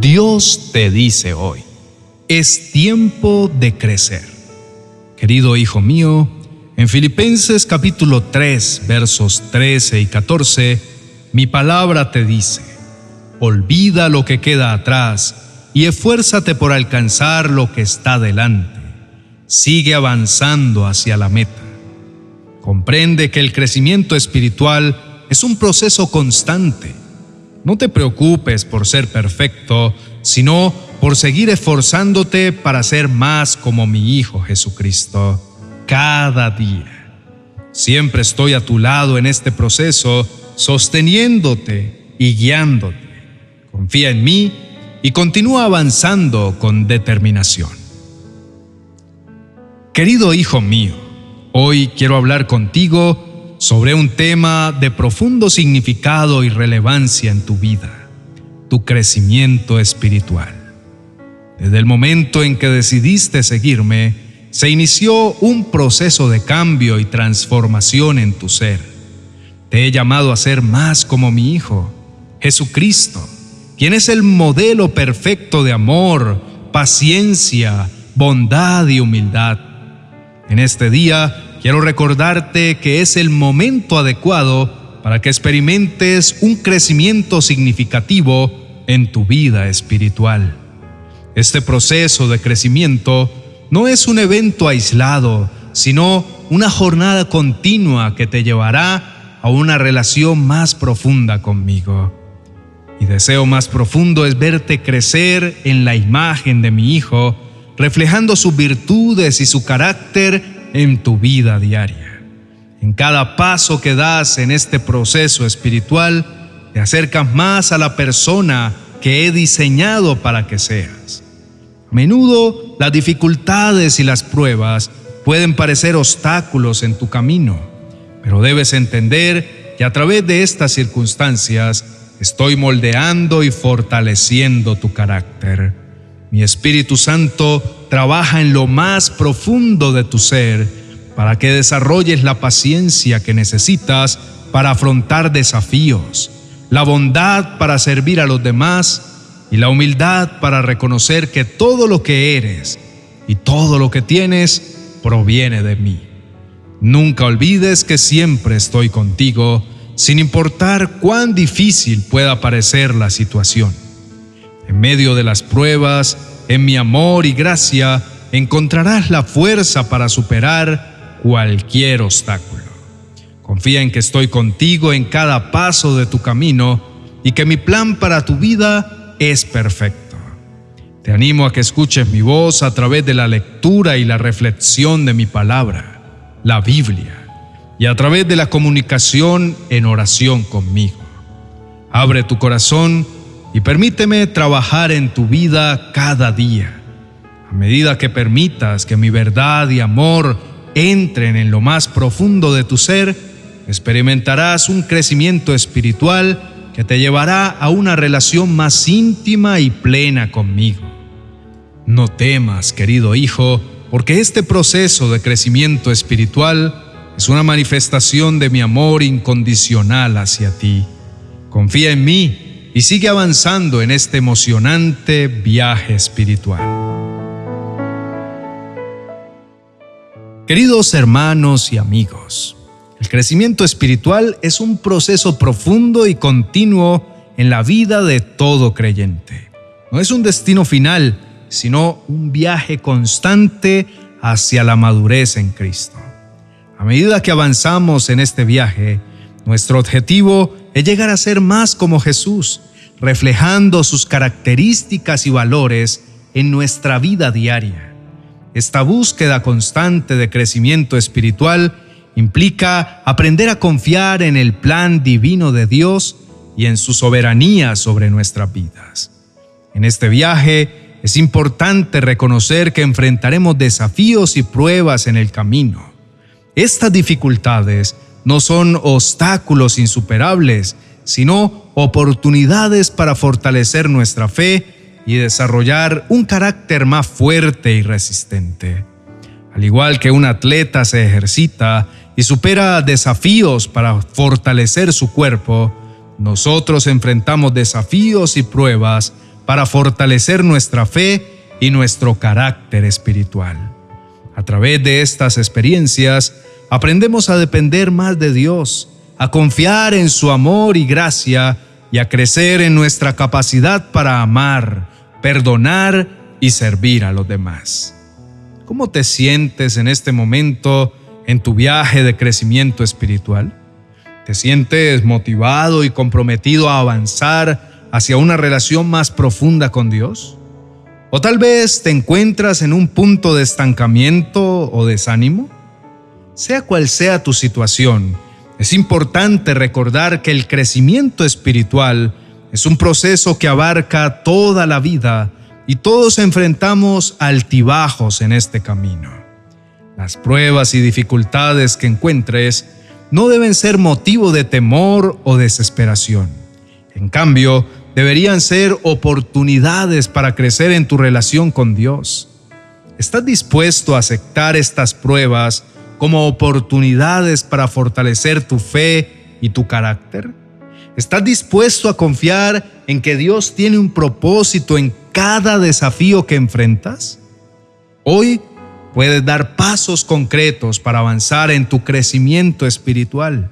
Dios te dice hoy, es tiempo de crecer. Querido hijo mío, en Filipenses capítulo 3, versos 13 y 14, mi palabra te dice, olvida lo que queda atrás y esfuérzate por alcanzar lo que está delante. Sigue avanzando hacia la meta. Comprende que el crecimiento espiritual es un proceso constante. No te preocupes por ser perfecto, sino por seguir esforzándote para ser más como mi Hijo Jesucristo cada día. Siempre estoy a tu lado en este proceso, sosteniéndote y guiándote. Confía en mí y continúa avanzando con determinación. Querido hijo mío, hoy quiero hablar contigo sobre un tema de profundo significado y relevancia en tu vida, tu crecimiento espiritual. Desde el momento en que decidiste seguirme, se inició un proceso de cambio y transformación en tu ser. Te he llamado a ser más como mi Hijo, Jesucristo, quien es el modelo perfecto de amor, paciencia, bondad y humildad. En este día quiero recordarte que es el momento adecuado para que experimentes un crecimiento significativo en tu vida espiritual. Este proceso de crecimiento no es un evento aislado, sino una jornada continua que te llevará a una relación más profunda conmigo. Mi deseo más profundo es verte crecer en la imagen de mi Hijo, reflejando sus virtudes y su carácter en tu vida diaria. En cada paso que das en este proceso espiritual, te acercas más a la persona que he diseñado para que seas. A menudo las dificultades y las pruebas pueden parecer obstáculos en tu camino, pero debes entender que a través de estas circunstancias Estoy moldeando y fortaleciendo tu carácter. Mi Espíritu Santo trabaja en lo más profundo de tu ser para que desarrolles la paciencia que necesitas para afrontar desafíos, la bondad para servir a los demás y la humildad para reconocer que todo lo que eres y todo lo que tienes proviene de mí. Nunca olvides que siempre estoy contigo sin importar cuán difícil pueda parecer la situación. En medio de las pruebas, en mi amor y gracia, encontrarás la fuerza para superar cualquier obstáculo. Confía en que estoy contigo en cada paso de tu camino y que mi plan para tu vida es perfecto. Te animo a que escuches mi voz a través de la lectura y la reflexión de mi palabra, la Biblia y a través de la comunicación en oración conmigo. Abre tu corazón y permíteme trabajar en tu vida cada día. A medida que permitas que mi verdad y amor entren en lo más profundo de tu ser, experimentarás un crecimiento espiritual que te llevará a una relación más íntima y plena conmigo. No temas, querido hijo, porque este proceso de crecimiento espiritual es una manifestación de mi amor incondicional hacia ti. Confía en mí y sigue avanzando en este emocionante viaje espiritual. Queridos hermanos y amigos, el crecimiento espiritual es un proceso profundo y continuo en la vida de todo creyente. No es un destino final, sino un viaje constante hacia la madurez en Cristo. A medida que avanzamos en este viaje, nuestro objetivo es llegar a ser más como Jesús, reflejando sus características y valores en nuestra vida diaria. Esta búsqueda constante de crecimiento espiritual implica aprender a confiar en el plan divino de Dios y en su soberanía sobre nuestras vidas. En este viaje es importante reconocer que enfrentaremos desafíos y pruebas en el camino estas dificultades no son obstáculos insuperables, sino oportunidades para fortalecer nuestra fe y desarrollar un carácter más fuerte y resistente. Al igual que un atleta se ejercita y supera desafíos para fortalecer su cuerpo, nosotros enfrentamos desafíos y pruebas para fortalecer nuestra fe y nuestro carácter espiritual. A través de estas experiencias aprendemos a depender más de Dios, a confiar en su amor y gracia y a crecer en nuestra capacidad para amar, perdonar y servir a los demás. ¿Cómo te sientes en este momento en tu viaje de crecimiento espiritual? ¿Te sientes motivado y comprometido a avanzar hacia una relación más profunda con Dios? ¿O tal vez te encuentras en un punto de estancamiento o desánimo? Sea cual sea tu situación, es importante recordar que el crecimiento espiritual es un proceso que abarca toda la vida y todos enfrentamos altibajos en este camino. Las pruebas y dificultades que encuentres no deben ser motivo de temor o desesperación. En cambio, deberían ser oportunidades para crecer en tu relación con Dios. ¿Estás dispuesto a aceptar estas pruebas como oportunidades para fortalecer tu fe y tu carácter? ¿Estás dispuesto a confiar en que Dios tiene un propósito en cada desafío que enfrentas? Hoy puedes dar pasos concretos para avanzar en tu crecimiento espiritual.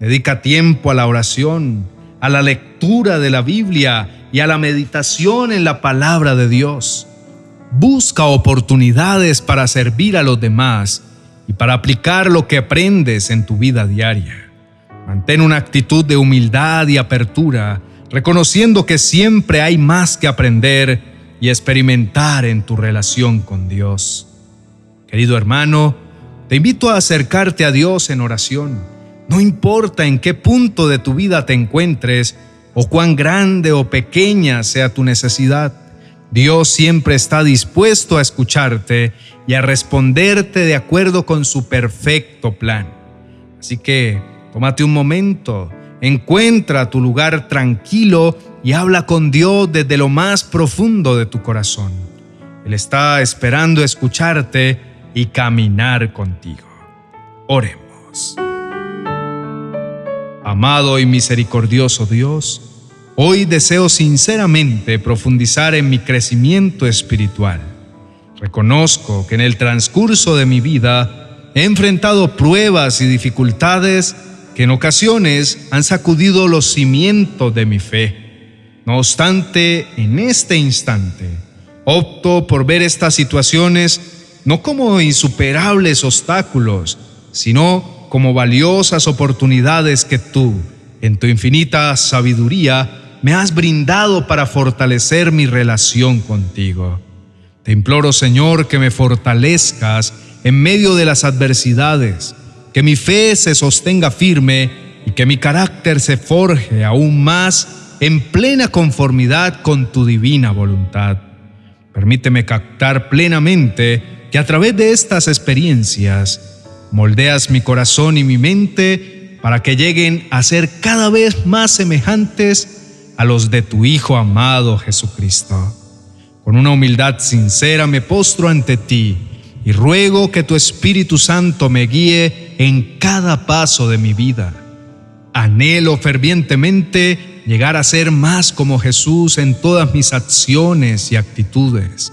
Dedica tiempo a la oración, a la lectura de la Biblia y a la meditación en la palabra de Dios. Busca oportunidades para servir a los demás y para aplicar lo que aprendes en tu vida diaria. Mantén una actitud de humildad y apertura, reconociendo que siempre hay más que aprender y experimentar en tu relación con Dios. Querido hermano, te invito a acercarte a Dios en oración. No importa en qué punto de tu vida te encuentres o cuán grande o pequeña sea tu necesidad, Dios siempre está dispuesto a escucharte y a responderte de acuerdo con su perfecto plan. Así que tómate un momento, encuentra tu lugar tranquilo y habla con Dios desde lo más profundo de tu corazón. Él está esperando escucharte y caminar contigo. Oremos. Amado y misericordioso Dios, hoy deseo sinceramente profundizar en mi crecimiento espiritual. Reconozco que en el transcurso de mi vida he enfrentado pruebas y dificultades que en ocasiones han sacudido los cimientos de mi fe. No obstante, en este instante, opto por ver estas situaciones no como insuperables obstáculos, sino como valiosas oportunidades que tú, en tu infinita sabiduría, me has brindado para fortalecer mi relación contigo. Te imploro, Señor, que me fortalezcas en medio de las adversidades, que mi fe se sostenga firme y que mi carácter se forje aún más en plena conformidad con tu divina voluntad. Permíteme captar plenamente que a través de estas experiencias moldeas mi corazón y mi mente para que lleguen a ser cada vez más semejantes a los de tu Hijo amado Jesucristo. Con una humildad sincera me postro ante ti y ruego que tu Espíritu Santo me guíe en cada paso de mi vida. Anhelo fervientemente llegar a ser más como Jesús en todas mis acciones y actitudes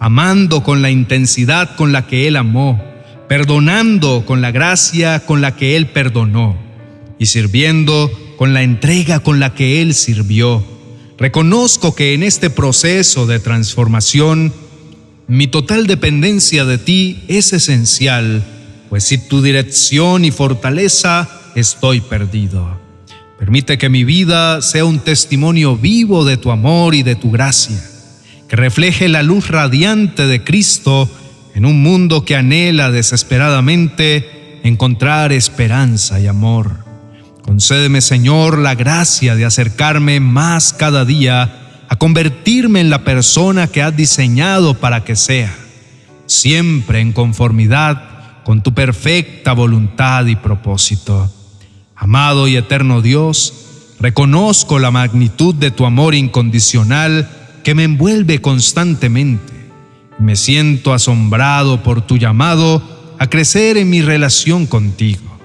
amando con la intensidad con la que Él amó, perdonando con la gracia con la que Él perdonó y sirviendo con la entrega con la que Él sirvió. Reconozco que en este proceso de transformación, mi total dependencia de ti es esencial, pues sin tu dirección y fortaleza estoy perdido. Permite que mi vida sea un testimonio vivo de tu amor y de tu gracia que refleje la luz radiante de Cristo en un mundo que anhela desesperadamente encontrar esperanza y amor. Concédeme, Señor, la gracia de acercarme más cada día a convertirme en la persona que has diseñado para que sea, siempre en conformidad con tu perfecta voluntad y propósito. Amado y eterno Dios, reconozco la magnitud de tu amor incondicional que me envuelve constantemente. Me siento asombrado por tu llamado a crecer en mi relación contigo.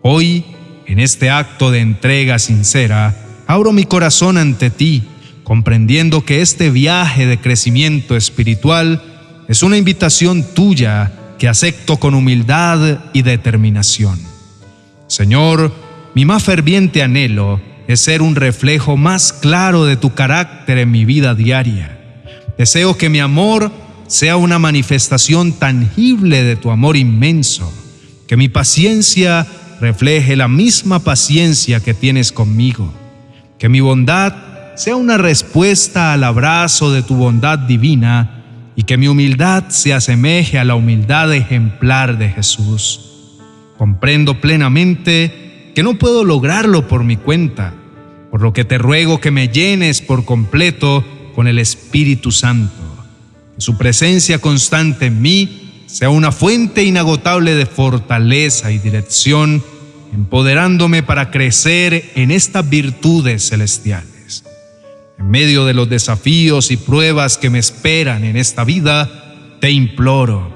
Hoy, en este acto de entrega sincera, abro mi corazón ante ti, comprendiendo que este viaje de crecimiento espiritual es una invitación tuya que acepto con humildad y determinación. Señor, mi más ferviente anhelo es ser un reflejo más claro de tu carácter en mi vida diaria. Deseo que mi amor sea una manifestación tangible de tu amor inmenso, que mi paciencia refleje la misma paciencia que tienes conmigo, que mi bondad sea una respuesta al abrazo de tu bondad divina y que mi humildad se asemeje a la humildad ejemplar de Jesús. Comprendo plenamente que no puedo lograrlo por mi cuenta, por lo que te ruego que me llenes por completo con el Espíritu Santo, su presencia constante en mí sea una fuente inagotable de fortaleza y dirección, empoderándome para crecer en estas virtudes celestiales. En medio de los desafíos y pruebas que me esperan en esta vida, te imploro,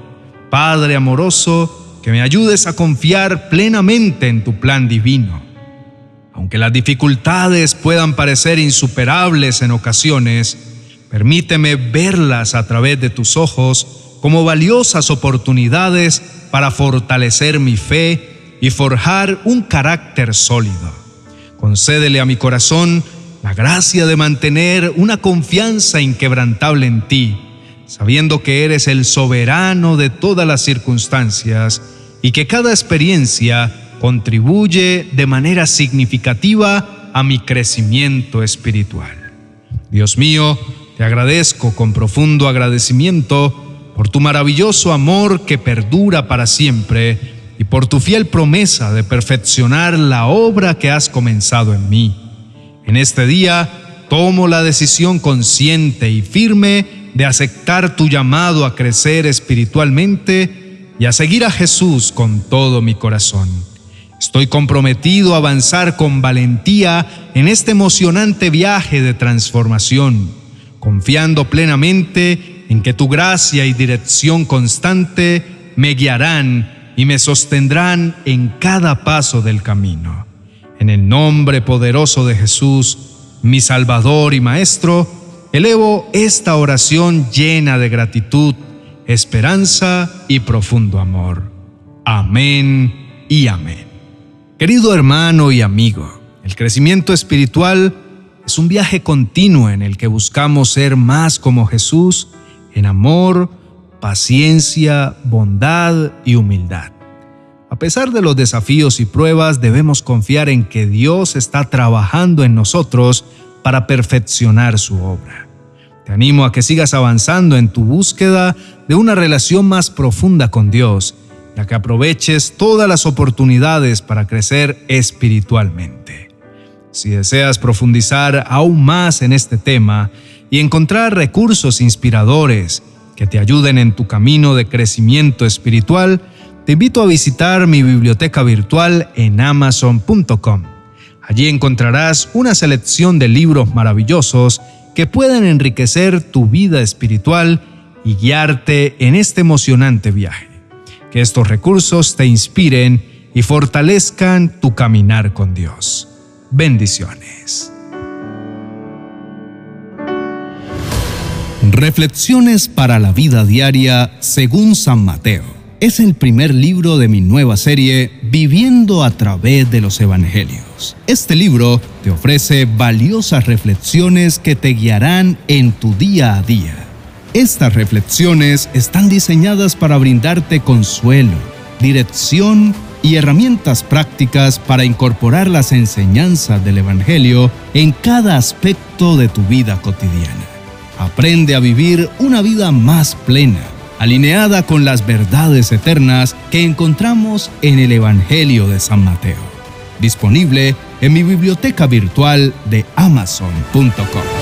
Padre amoroso, que me ayudes a confiar plenamente en tu plan divino. Aunque las dificultades puedan parecer insuperables en ocasiones, permíteme verlas a través de tus ojos como valiosas oportunidades para fortalecer mi fe y forjar un carácter sólido. Concédele a mi corazón la gracia de mantener una confianza inquebrantable en ti sabiendo que eres el soberano de todas las circunstancias y que cada experiencia contribuye de manera significativa a mi crecimiento espiritual. Dios mío, te agradezco con profundo agradecimiento por tu maravilloso amor que perdura para siempre y por tu fiel promesa de perfeccionar la obra que has comenzado en mí. En este día tomo la decisión consciente y firme de aceptar tu llamado a crecer espiritualmente y a seguir a Jesús con todo mi corazón. Estoy comprometido a avanzar con valentía en este emocionante viaje de transformación, confiando plenamente en que tu gracia y dirección constante me guiarán y me sostendrán en cada paso del camino. En el nombre poderoso de Jesús, mi Salvador y Maestro, Elevo esta oración llena de gratitud, esperanza y profundo amor. Amén y amén. Querido hermano y amigo, el crecimiento espiritual es un viaje continuo en el que buscamos ser más como Jesús en amor, paciencia, bondad y humildad. A pesar de los desafíos y pruebas, debemos confiar en que Dios está trabajando en nosotros para perfeccionar su obra. Te animo a que sigas avanzando en tu búsqueda de una relación más profunda con Dios y a que aproveches todas las oportunidades para crecer espiritualmente. Si deseas profundizar aún más en este tema y encontrar recursos inspiradores que te ayuden en tu camino de crecimiento espiritual, te invito a visitar mi biblioteca virtual en amazon.com Allí encontrarás una selección de libros maravillosos que pueden enriquecer tu vida espiritual y guiarte en este emocionante viaje. Que estos recursos te inspiren y fortalezcan tu caminar con Dios. Bendiciones. Reflexiones para la vida diaria según San Mateo es el primer libro de mi nueva serie Viviendo a través de los Evangelios. Este libro te ofrece valiosas reflexiones que te guiarán en tu día a día. Estas reflexiones están diseñadas para brindarte consuelo, dirección y herramientas prácticas para incorporar las enseñanzas del Evangelio en cada aspecto de tu vida cotidiana. Aprende a vivir una vida más plena alineada con las verdades eternas que encontramos en el Evangelio de San Mateo. Disponible en mi biblioteca virtual de amazon.com.